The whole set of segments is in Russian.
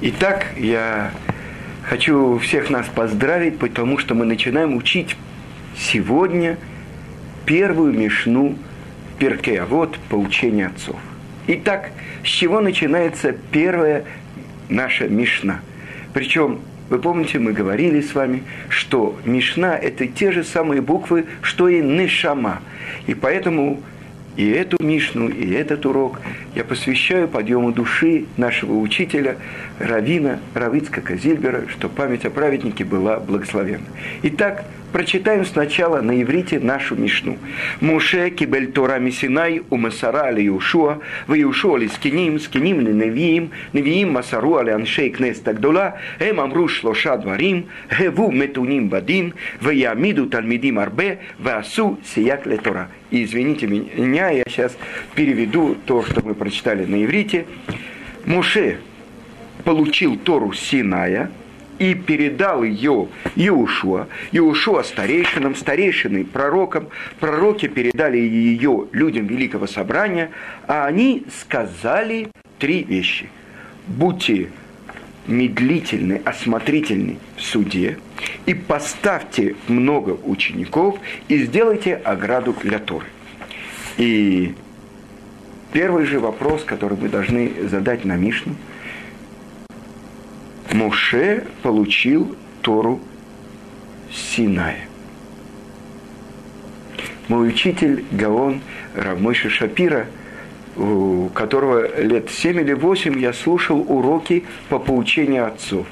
Итак, я хочу всех нас поздравить, потому что мы начинаем учить сегодня первую мешну Перке, а вот поучение отцов. Итак, с чего начинается первая наша мешна? Причем, вы помните, мы говорили с вами, что мешна – это те же самые буквы, что и нешама. И поэтому и эту Мишну, и этот урок я посвящаю подъему души нашего учителя, Равина Равицка Казильбера, что память о праведнике была благословенна. Итак, Прочитаем сначала на иврите нашу Мишну. Муше кибель Тора Мисинай у Масара али Юшуа, в Юшуа ли скиним, скиним ли невиим, невиим Масару али Аншей Кнес Тагдола, эм амру шлоша дварим, геву метуним бадин, в Ямиду Тальмидим Арбе, в Асу Сияк ле Тора. И извините меня, я сейчас переведу то, что мы прочитали на иврите. Муше получил Тору Синая, и передал ее Иушуа, Иушуа старейшинам, старейшины пророкам, пророки передали ее людям Великого Собрания, а они сказали три вещи. Будьте медлительны, осмотрительны в суде, и поставьте много учеников, и сделайте ограду для Торы. И первый же вопрос, который мы должны задать на Мишну – Муше получил Тору Синая. Мой учитель Гаон Равмойша Шапира, у которого лет 7 или 8 я слушал уроки по поучению отцов.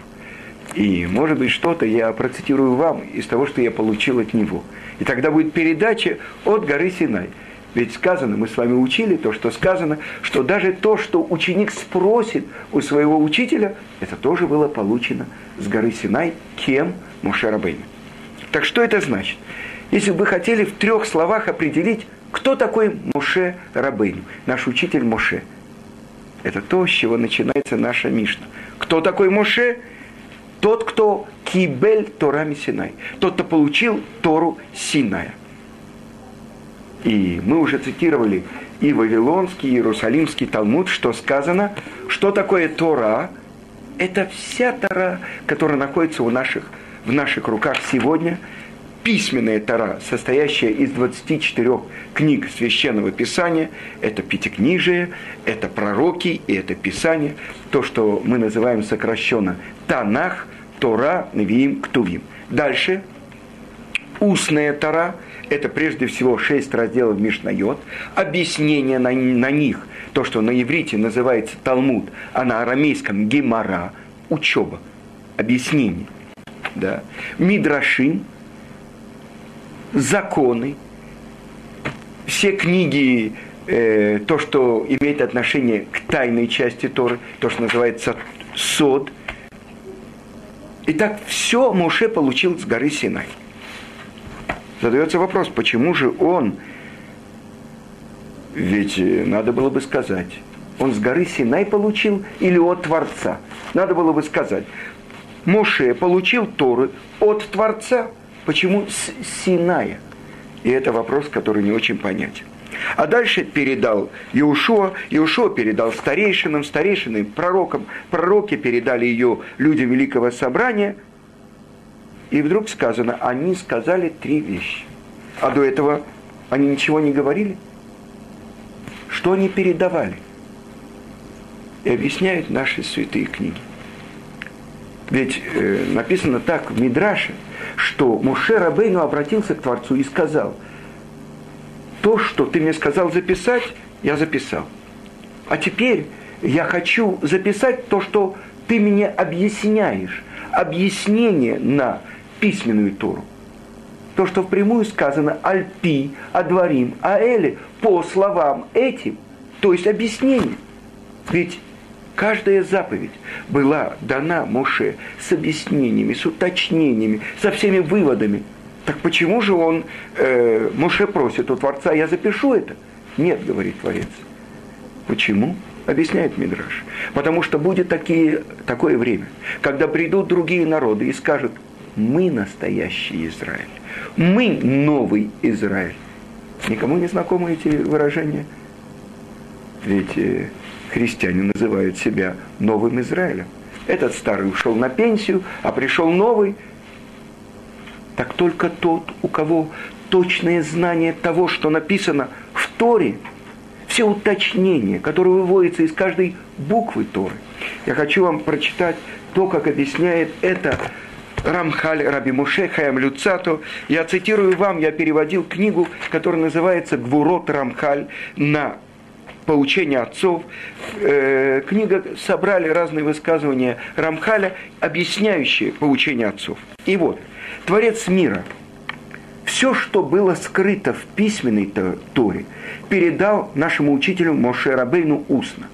И, может быть, что-то я процитирую вам из того, что я получил от него. И тогда будет передача от горы Синай – ведь сказано, мы с вами учили то, что сказано, что даже то, что ученик спросит у своего учителя, это тоже было получено с горы Синай кем Муше Рабейна. Так что это значит? Если бы вы хотели в трех словах определить, кто такой Муше Рабейн, наш учитель Муше, это то, с чего начинается наша Мишна. Кто такой Муше? Тот, кто кибель Торами Синай. Тот, кто получил Тору Синая – и мы уже цитировали и Вавилонский, и Иерусалимский Талмуд, что сказано, что такое Тора. Это вся Тора, которая находится у наших, в наших руках сегодня, письменная Тора, состоящая из 24 книг Священного Писания, это Пятикнижие, это пророки и это Писание, то, что мы называем сокращенно Танах, Тора, Навиим, Ктувим. Дальше, устная Тора – это прежде всего шесть разделов Мишнайот, объяснение на, на них, то, что на иврите называется Талмуд, а на арамейском Гемара, учеба, объяснение. Да. Мидрашим, законы, все книги, э, то, что имеет отношение к тайной части Торы, то, что называется сод. Итак, все Моше получил с горы Синай. Задается вопрос, почему же он, ведь э, надо было бы сказать, он с горы Синай получил или от Творца? Надо было бы сказать, Моше получил Торы от Творца. Почему с Синая? И это вопрос, который не очень понятен. А дальше передал Иушуа, Иушуа передал старейшинам, старейшинам, пророкам, пророки передали ее людям Великого Собрания – и вдруг сказано, они сказали три вещи. А до этого они ничего не говорили. Что они передавали? И объясняют наши святые книги. Ведь э, написано так в Мидраше, что Муше Рабейну обратился к Творцу и сказал, то, что ты мне сказал записать, я записал. А теперь я хочу записать то, что ты мне объясняешь. Объяснение на письменную Тору. То, что впрямую сказано «альпи», «адварим», «аэли» по словам этим, то есть объяснение. Ведь каждая заповедь была дана Моше с объяснениями, с уточнениями, со всеми выводами. Так почему же он, э, Моше просит у Творца, я запишу это? Нет, говорит Творец. Почему? Объясняет Мидраш. Потому что будет такие, такое время, когда придут другие народы и скажут, мы настоящий Израиль. Мы новый Израиль. Никому не знакомы эти выражения? Ведь э, христиане называют себя новым Израилем. Этот старый ушел на пенсию, а пришел новый. Так только тот, у кого точное знание того, что написано в Торе, все уточнения, которые выводятся из каждой буквы Торы. Я хочу вам прочитать то, как объясняет это Рамхаль Раби Муше Хаям Люцато. Я цитирую вам, я переводил книгу, которая называется «Гвурот Рамхаль» на поучение отцов. Э, книга собрали разные высказывания Рамхаля, объясняющие поучение отцов. И вот, Творец мира, все, что было скрыто в письменной Торе, передал нашему учителю Моше Рабейну устно.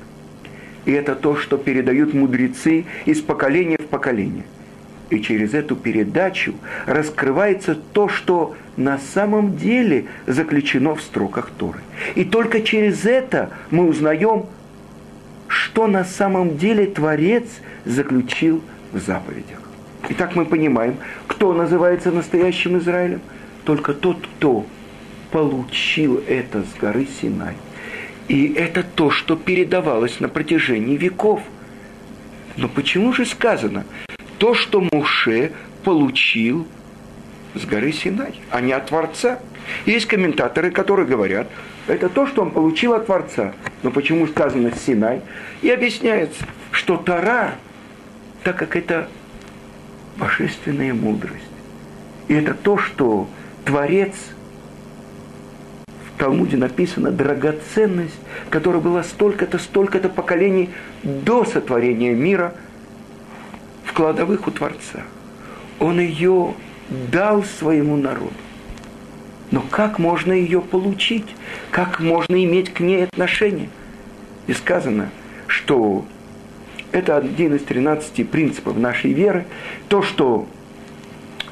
И это то, что передают мудрецы из поколения в поколение – и через эту передачу раскрывается то, что на самом деле заключено в строках Торы. И только через это мы узнаем, что на самом деле Творец заключил в заповедях. Итак, мы понимаем, кто называется настоящим Израилем? Только тот, кто получил это с горы Синай. И это то, что передавалось на протяжении веков. Но почему же сказано, то, что Муше получил с горы Синай, а не от Творца. Есть комментаторы, которые говорят, это то, что он получил от Творца. Но почему сказано Синай? И объясняется, что Тара, так как это божественная мудрость, и это то, что Творец, в Талмуде написано, драгоценность, которая была столько-то, столько-то поколений до сотворения мира – в кладовых у Творца. Он ее дал своему народу. Но как можно ее получить? Как можно иметь к ней отношение? И сказано, что это один из 13 принципов нашей веры. То, что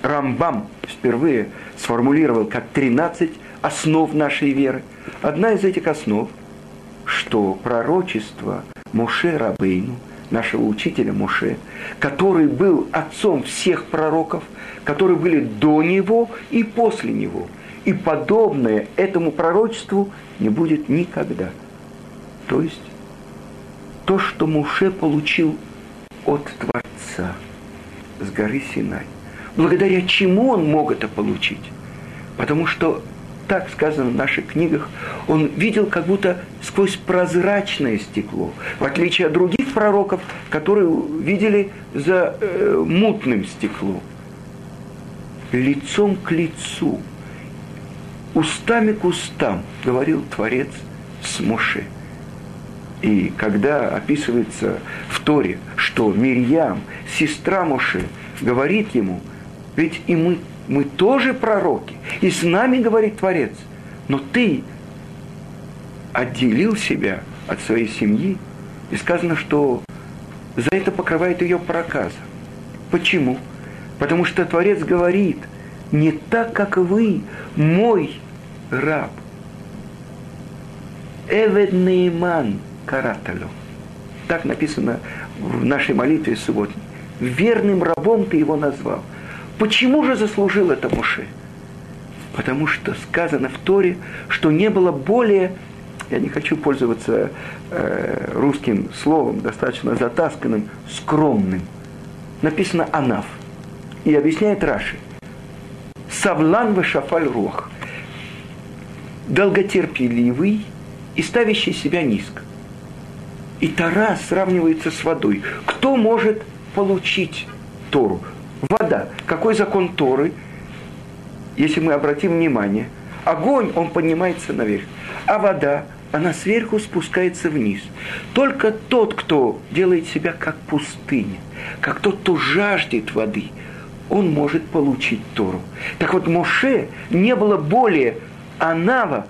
Рамбам впервые сформулировал как 13 основ нашей веры. Одна из этих основ, что пророчество Моше Рабейну – нашего учителя Муше, который был отцом всех пророков, которые были до него и после него. И подобное этому пророчеству не будет никогда. То есть то, что Муше получил от Творца с горы Синай. Благодаря чему он мог это получить? Потому что так сказано в наших книгах, он видел как будто сквозь прозрачное стекло, в отличие от других пророков, которые видели за э, мутным стеклом. Лицом к лицу, устами к устам, говорил Творец с Моше. И когда описывается в Торе, что Мирьям, сестра Моше, говорит ему, ведь и мы мы тоже пророки. И с нами говорит Творец. Но ты отделил себя от своей семьи. И сказано, что за это покрывает ее проказа. Почему? Потому что Творец говорит, не так, как вы, мой раб. Эвед Нейман Караталю. Так написано в нашей молитве субботней. Верным рабом ты его назвал. Почему же заслужил это Муше? Потому что сказано в Торе, что не было более, я не хочу пользоваться э, русским словом, достаточно затасканным, скромным. Написано «анав». И объясняет Раши. «Савлан вешафаль рох». Долготерпеливый и ставящий себя низко. И Тара сравнивается с водой. Кто может получить Тору? Вода. Какой закон Торы? Если мы обратим внимание, огонь, он поднимается наверх, а вода, она сверху спускается вниз. Только тот, кто делает себя как пустыня, как тот, кто жаждет воды, он может получить Тору. Так вот, Моше не было более Анава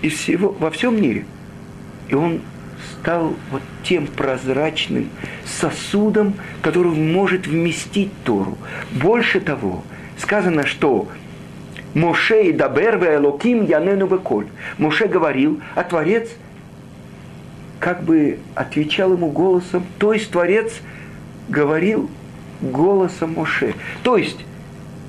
из всего, во всем мире. И он стал вот тем прозрачным сосудом, который может вместить Тору. Больше того, сказано, что Моше и Дабер Элоким Янену Беколь. Моше говорил, а Творец как бы отвечал ему голосом, то есть Творец говорил голосом Моше. То есть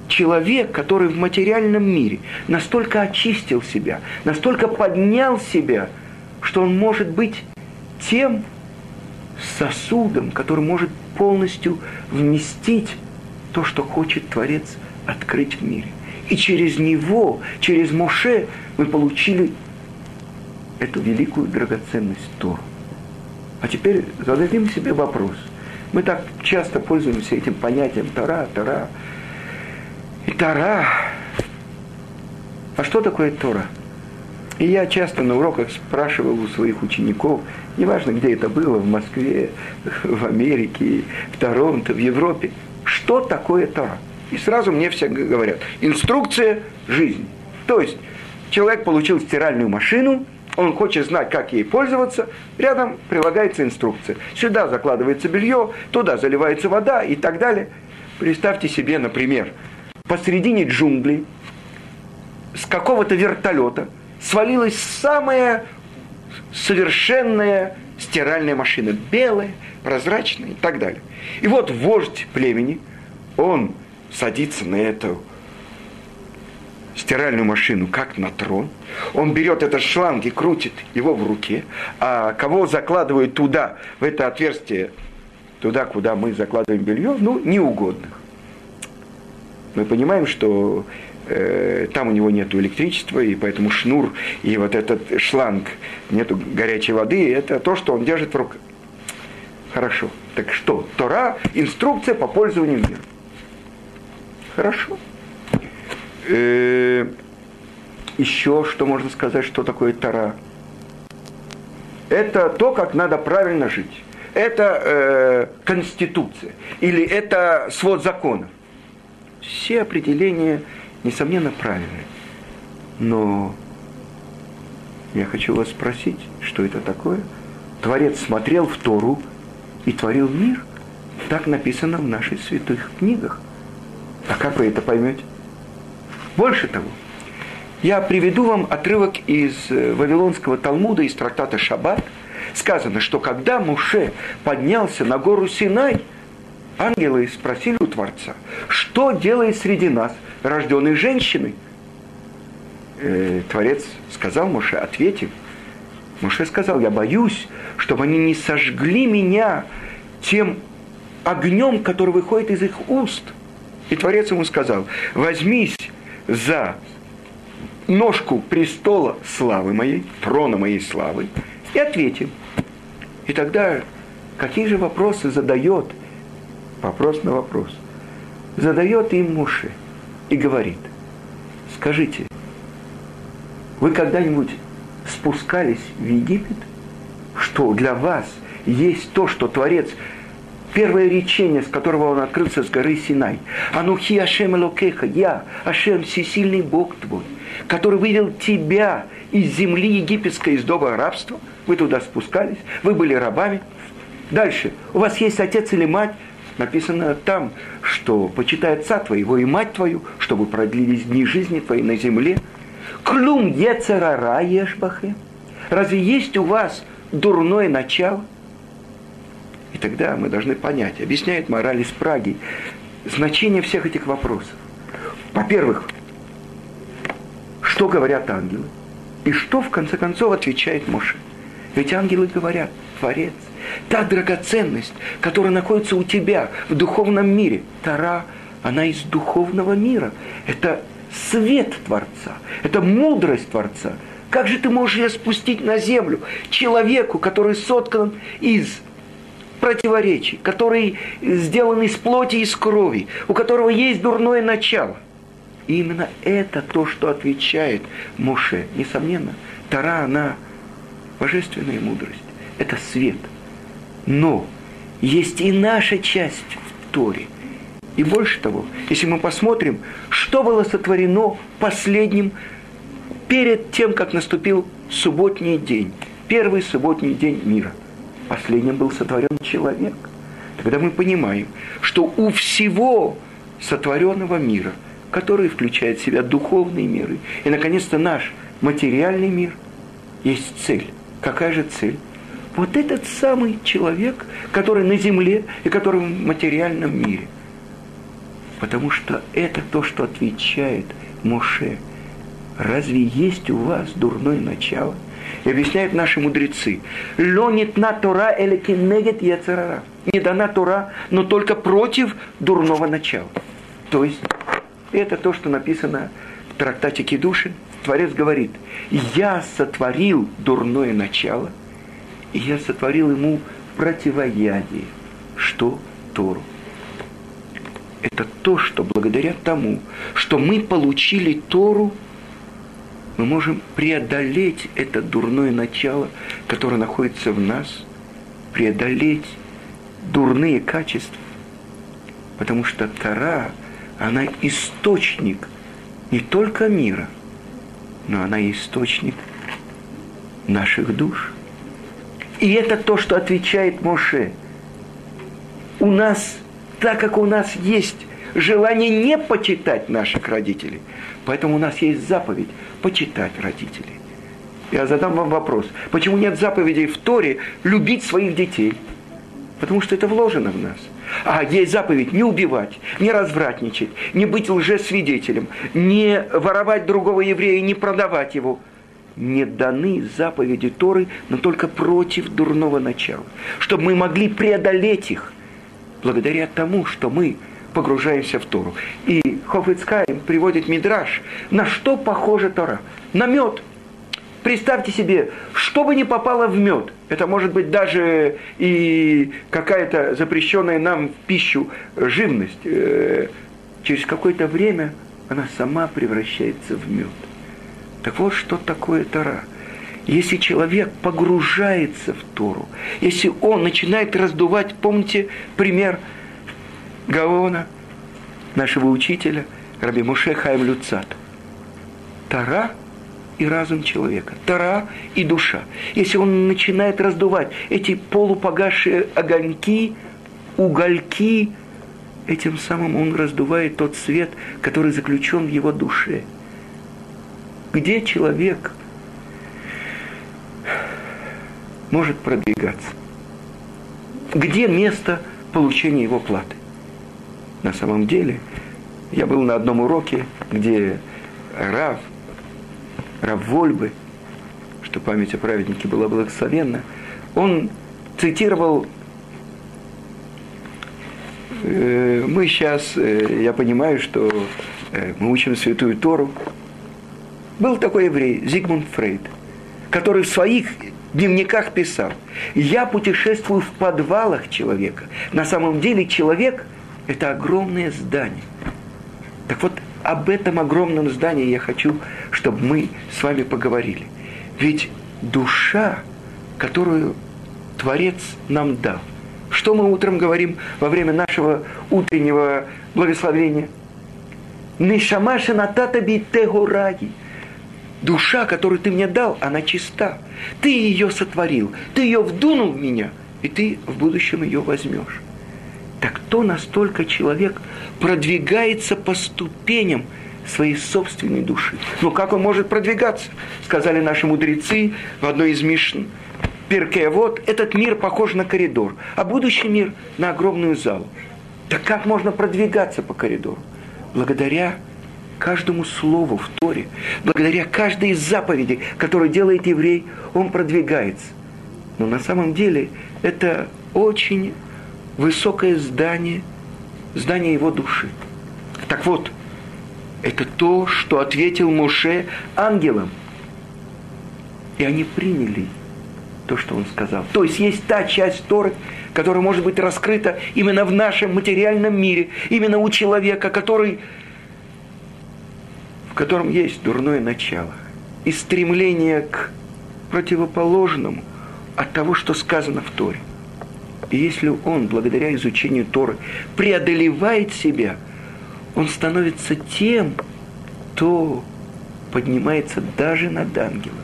человек, который в материальном мире настолько очистил себя, настолько поднял себя, что он может быть тем, сосудом, который может полностью вместить то, что хочет Творец открыть в мире. И через него, через Моше мы получили эту великую драгоценность Тору. А теперь зададим себе вопрос. Мы так часто пользуемся этим понятием Тора, Тора. И Тора. А что такое Тора? И я часто на уроках спрашивал у своих учеников, неважно, где это было, в Москве, в Америке, в Торонто, в Европе, что такое Тора? И сразу мне все говорят, инструкция жизни. То есть человек получил стиральную машину, он хочет знать, как ей пользоваться, рядом прилагается инструкция. Сюда закладывается белье, туда заливается вода и так далее. Представьте себе, например, посредине джунглей с какого-то вертолета свалилась самая совершенная стиральная машина, белая, прозрачная и так далее. И вот вождь племени, он садится на эту стиральную машину, как на трон. Он берет этот шланг и крутит его в руке, а кого закладывают туда, в это отверстие, туда, куда мы закладываем белье, ну, неугодных. Мы понимаем, что там у него нет электричества, и поэтому шнур и вот этот шланг, нету горячей воды, это то, что он держит в руках. Хорошо. Так что? Тора – инструкция по пользованию миром. Хорошо. Э, еще что можно сказать, что такое Тора? Это то, как надо правильно жить. Это э, конституция. Или это свод законов. Все определения, несомненно, правильные. Но я хочу вас спросить, что это такое? Творец смотрел в Тору и творил мир. Так написано в наших святых книгах. А как вы это поймете? Больше того, я приведу вам отрывок из э, Вавилонского Талмуда, из трактата Шаббат. Сказано, что когда Муше поднялся на гору Синай, ангелы спросили у Творца, что делает среди нас рожденной женщиной? Э, Творец сказал Муше, ответив, Муше сказал, я боюсь, чтобы они не сожгли меня тем огнем, который выходит из их уст. И Творец ему сказал, возьмись за ножку престола славы моей, трона моей славы, и ответим. И тогда какие же вопросы задает, вопрос на вопрос, задает им Муше и говорит, скажите, вы когда-нибудь спускались в Египет, что для вас есть то, что Творец Первое речение, с которого он открылся с горы Синай. Анухи Ашем Элокеха, я, Ашем, всесильный Бог твой, который вывел тебя из земли египетской, из дома рабства. Вы туда спускались, вы были рабами. Дальше, у вас есть отец или мать, написано там, что почитай отца твоего и мать твою, чтобы продлились дни жизни твоей на земле. Клум ецерара ешбахе. Разве есть у вас дурное начало? И тогда мы должны понять, объясняет мораль из Праги, значение всех этих вопросов. Во-первых, что говорят ангелы? И что, в конце концов, отвечает Моше? Ведь ангелы говорят, Творец, та драгоценность, которая находится у тебя в духовном мире, Тара, она из духовного мира. Это свет Творца, это мудрость Творца. Как же ты можешь ее спустить на землю человеку, который соткан из противоречий, который сделан из плоти и из крови, у которого есть дурное начало. И именно это то, что отвечает Моше. Несомненно, Тара, она божественная мудрость. Это свет. Но есть и наша часть в Торе. И больше того, если мы посмотрим, что было сотворено последним перед тем, как наступил субботний день, первый субботний день мира – последним был сотворен человек. Тогда мы понимаем, что у всего сотворенного мира, который включает в себя духовные миры, и, наконец-то, наш материальный мир, есть цель. Какая же цель? Вот этот самый человек, который на земле и который в материальном мире. Потому что это то, что отвечает Моше. Разве есть у вас дурное начало? И объясняют наши мудрецы. Лонит на Тора или кинегет яцерара. Не дана Тора, но только против дурного начала. То есть, это то, что написано в трактате Кедушин. Творец говорит, я сотворил дурное начало, и я сотворил ему противоядие. Что? Тору. Это то, что благодаря тому, что мы получили Тору, мы можем преодолеть это дурное начало, которое находится в нас, преодолеть дурные качества. Потому что Тора, она источник не только мира, но она источник наших душ. И это то, что отвечает Моше. У нас, так как у нас есть желание не почитать наших родителей, поэтому у нас есть заповедь почитать родителей. Я задам вам вопрос. Почему нет заповедей в Торе любить своих детей? Потому что это вложено в нас. А есть заповедь не убивать, не развратничать, не быть лжесвидетелем, не воровать другого еврея, не продавать его – не даны заповеди Торы, но только против дурного начала. Чтобы мы могли преодолеть их благодаря тому, что мы погружаемся в Тору. И Хофицкайм приводит Мидраш. На что похожа Тора? На мед. Представьте себе, что бы ни попало в мед, это может быть даже и какая-то запрещенная нам в пищу живность, э, через какое-то время она сама превращается в мед. Так вот, что такое Тора. Если человек погружается в Тору, если он начинает раздувать, помните пример Гаона, нашего учителя, Раби Муше Хайм Люцат. Тора и разум человека, Тора и душа. Если он начинает раздувать эти полупогасшие огоньки, угольки, этим самым он раздувает тот свет, который заключен в его душе – где человек может продвигаться? Где место получения его платы? На самом деле, я был на одном уроке, где Рав, Рав Вольбы, что память о праведнике была благословенна, он цитировал э, мы сейчас, э, я понимаю, что э, мы учим Святую Тору, был такой еврей, Зигмунд Фрейд, который в своих дневниках писал, я путешествую в подвалах человека. На самом деле человек – это огромное здание. Так вот, об этом огромном здании я хочу, чтобы мы с вами поговорили. Ведь душа, которую Творец нам дал, что мы утром говорим во время нашего утреннего благословения? Нишамаша натата битегураги душа, которую ты мне дал, она чиста. Ты ее сотворил, ты ее вдунул в меня, и ты в будущем ее возьмешь. Так то настолько человек продвигается по ступеням своей собственной души. Но как он может продвигаться? Сказали наши мудрецы в одной из Мишн. Перке, вот этот мир похож на коридор, а будущий мир на огромную залу. Так как можно продвигаться по коридору? Благодаря каждому слову в Торе, благодаря каждой из заповедей, которую делает еврей, он продвигается. Но на самом деле это очень высокое здание, здание его души. Так вот, это то, что ответил Моше ангелам. И они приняли то, что он сказал. То есть есть та часть Торы, которая может быть раскрыта именно в нашем материальном мире, именно у человека, который котором есть дурное начало и стремление к противоположному от того, что сказано в Торе. И если он, благодаря изучению Торы, преодолевает себя, он становится тем, кто поднимается даже над ангелом.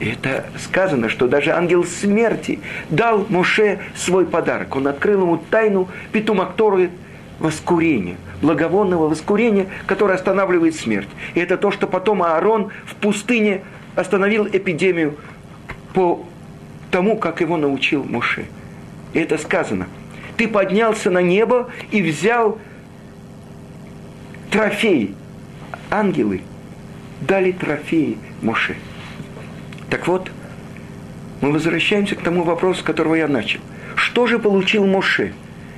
И это сказано, что даже ангел смерти дал Моше свой подарок. Он открыл ему тайну Петумакторы воскурения – благовонного воскурения, которое останавливает смерть. И это то, что потом Аарон в пустыне остановил эпидемию по тому, как его научил Муше. И это сказано. Ты поднялся на небо и взял трофей. Ангелы дали трофеи Муше. Так вот, мы возвращаемся к тому вопросу, с которого я начал. Что же получил Моше?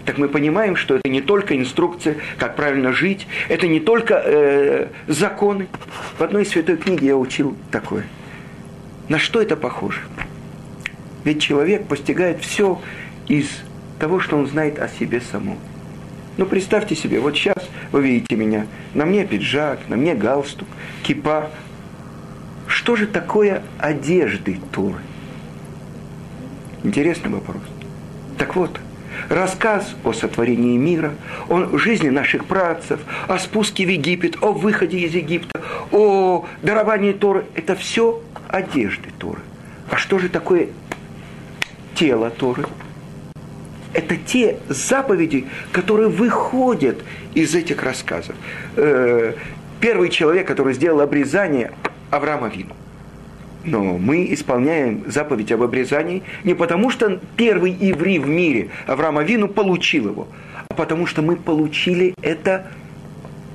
Так мы понимаем, что это не только инструкция, как правильно жить, это не только э, законы. В одной святой книге я учил такое. На что это похоже? Ведь человек постигает все из того, что он знает о себе самом. Ну, представьте себе, вот сейчас вы видите меня, на мне пиджак, на мне галстук, кипа. Что же такое одежды Туры? Интересный вопрос. Так вот, рассказ о сотворении мира, о жизни наших працев, о спуске в Египет, о выходе из Египта, о даровании Торы – это все одежды Торы. А что же такое тело Торы? Это те заповеди, которые выходят из этих рассказов. Э, первый человек, который сделал обрезание, Авраам Авину. Но мы исполняем заповедь об обрезании не потому, что первый еврей в мире, Авраам Авину, получил его, а потому что мы получили это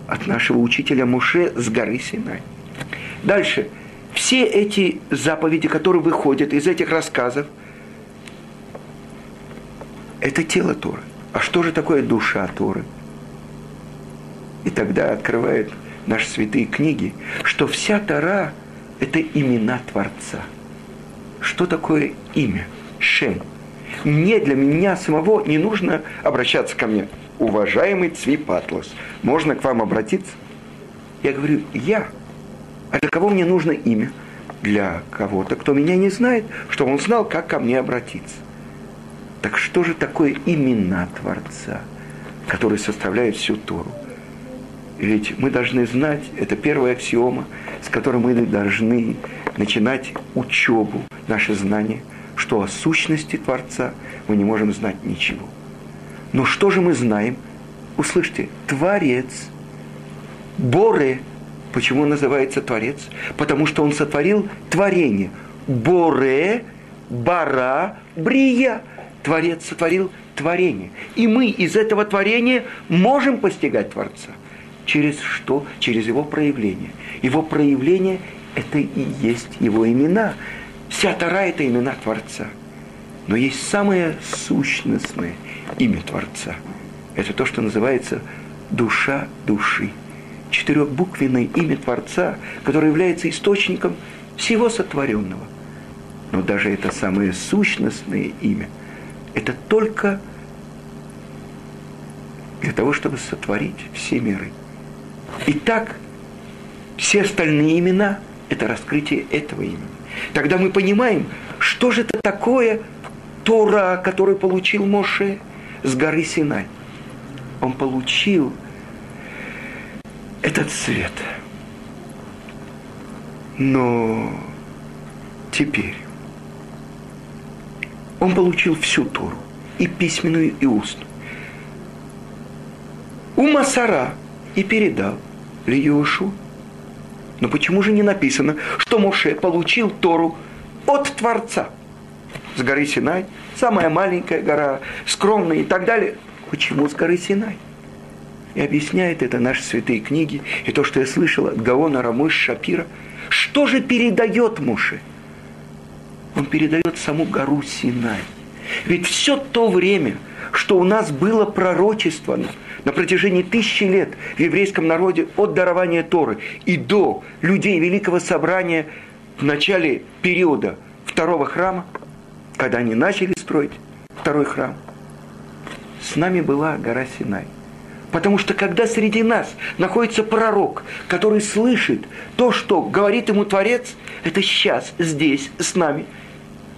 от нашего учителя Муше с горы Синай. Дальше. Все эти заповеди, которые выходят из этих рассказов, это тело Торы. А что же такое душа Торы? И тогда открывает наши святые книги, что вся Тора – это имена Творца. Что такое имя? Шем. Мне, для меня самого не нужно обращаться ко мне. Уважаемый Цвипатлос, можно к вам обратиться? Я говорю, я. А для кого мне нужно имя? Для кого-то, кто меня не знает, чтобы он знал, как ко мне обратиться. Так что же такое имена Творца, которые составляют всю Тору? Ведь мы должны знать, это первая аксиома, с которой мы должны начинать учебу, наше знание, что о сущности Творца мы не можем знать ничего. Но что же мы знаем? Услышьте, Творец, Боре, почему он называется Творец? Потому что он сотворил творение. Боре, Бара, Брия. Творец сотворил творение. И мы из этого творения можем постигать Творца – Через что? Через его проявление. Его проявление – это и есть его имена. Вся Тара – это имена Творца. Но есть самое сущностное имя Творца. Это то, что называется душа души. Четырехбуквенное имя Творца, которое является источником всего сотворенного. Но даже это самое сущностное имя, это только для того, чтобы сотворить все миры. Итак, все остальные имена – это раскрытие этого имени. Тогда мы понимаем, что же это такое Тора, который получил Моше с горы Синай. Он получил этот цвет. Но теперь он получил всю Тору, и письменную, и устную. У Масара и передал ли Иошу. Но почему же не написано, что Моше получил Тору от Творца? С горы Синай, самая маленькая гора, скромная и так далее. Почему с горы Синай? И объясняет это наши святые книги, и то, что я слышал от Гаона Рамыш Шапира. Что же передает Моше? Он передает саму гору Синай. Ведь все то время, что у нас было пророчествовано – на протяжении тысячи лет в еврейском народе от дарования Торы и до людей Великого Собрания в начале периода второго храма, когда они начали строить второй храм, с нами была гора Синай. Потому что когда среди нас находится пророк, который слышит то, что говорит ему Творец, это сейчас, здесь, с нами.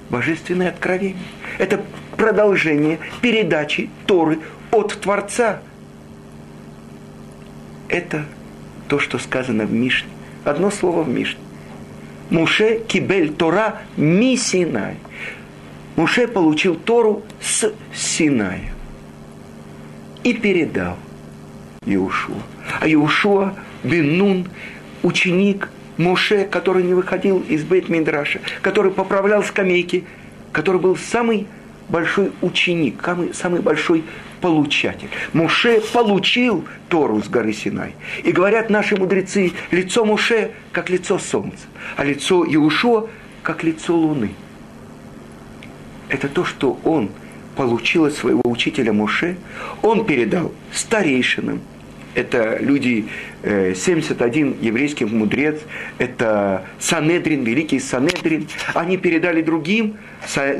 Божественное откровение. Это продолжение передачи Торы от Творца это то, что сказано в Мишне. Одно слово в Мишне. Муше кибель Тора ми Синай. Муше получил Тору с Синая и передал Иушуа. А Иушуа Беннун, ученик Муше, который не выходил из бейт Мидраша, который поправлял скамейки, который был самый большой ученик, самый, самый большой получатель. Муше получил Тору с горы Синай. И говорят наши мудрецы, лицо Муше как лицо солнца, а лицо Иушуа как лицо Луны. Это то, что он получил от своего учителя Моше, он передал старейшинам, это люди, 71 э, еврейский мудрец, это Санедрин, великий Санедрин. Они передали другим, э,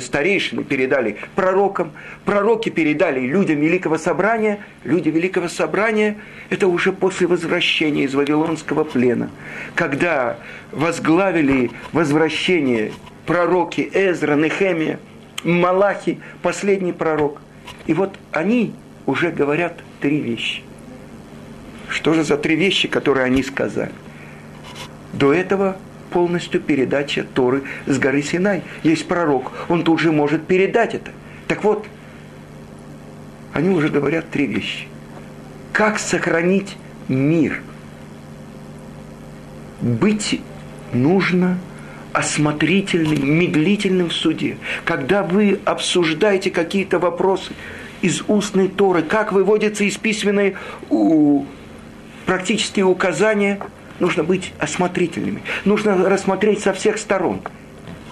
старейшины передали пророкам, пророки передали людям Великого Собрания. Люди Великого Собрания – это уже после возвращения из Вавилонского плена, когда возглавили возвращение пророки Эзра, Нехемия, Малахи, последний пророк. И вот они уже говорят три вещи. Что же за три вещи, которые они сказали? До этого полностью передача Торы с горы Синай. Есть пророк, он тут же может передать это. Так вот, они уже говорят три вещи. Как сохранить мир? Быть нужно осмотрительным, медлительным в суде. Когда вы обсуждаете какие-то вопросы, из устной Торы, как выводятся из письменной у, практические указания, нужно быть осмотрительными. Нужно рассмотреть со всех сторон.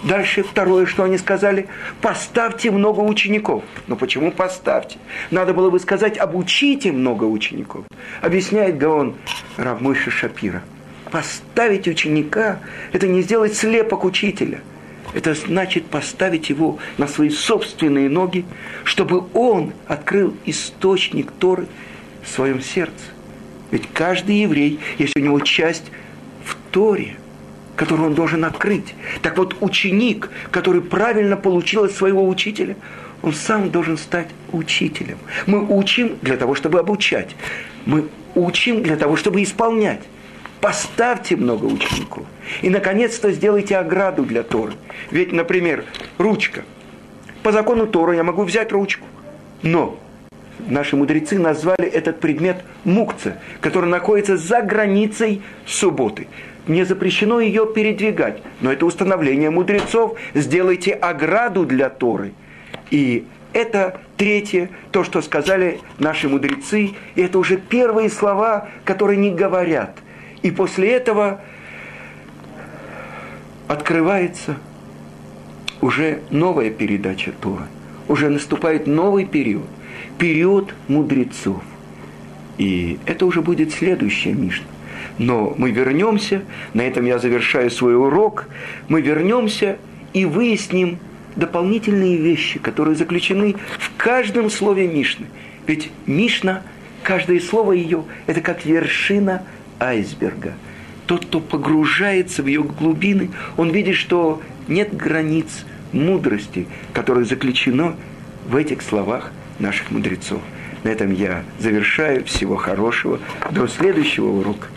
Дальше второе, что они сказали, поставьте много учеников. Но почему поставьте? Надо было бы сказать, обучите много учеников. Объясняет Гаон Равмыша Шапира. Поставить ученика – это не сделать слепок учителя – это значит поставить его на свои собственные ноги, чтобы он открыл источник Торы в своем сердце. Ведь каждый еврей, есть у него часть в Торе, которую он должен открыть. Так вот, ученик, который правильно получил от своего учителя, он сам должен стать учителем. Мы учим для того, чтобы обучать. Мы учим для того, чтобы исполнять поставьте много учеников. И, наконец-то, сделайте ограду для Торы. Ведь, например, ручка. По закону Торы я могу взять ручку. Но наши мудрецы назвали этот предмет мукца, который находится за границей субботы. Не запрещено ее передвигать, но это установление мудрецов. Сделайте ограду для Торы. И это третье, то, что сказали наши мудрецы, и это уже первые слова, которые не говорят. И после этого открывается уже новая передача Торы. Уже наступает новый период. Период мудрецов. И это уже будет следующая Мишна. Но мы вернемся, на этом я завершаю свой урок, мы вернемся и выясним дополнительные вещи, которые заключены в каждом слове Мишны. Ведь Мишна, каждое слово ее, это как вершина айсберга. Тот, кто погружается в ее глубины, он видит, что нет границ мудрости, которая заключена в этих словах наших мудрецов. На этом я завершаю. Всего хорошего. До следующего урока.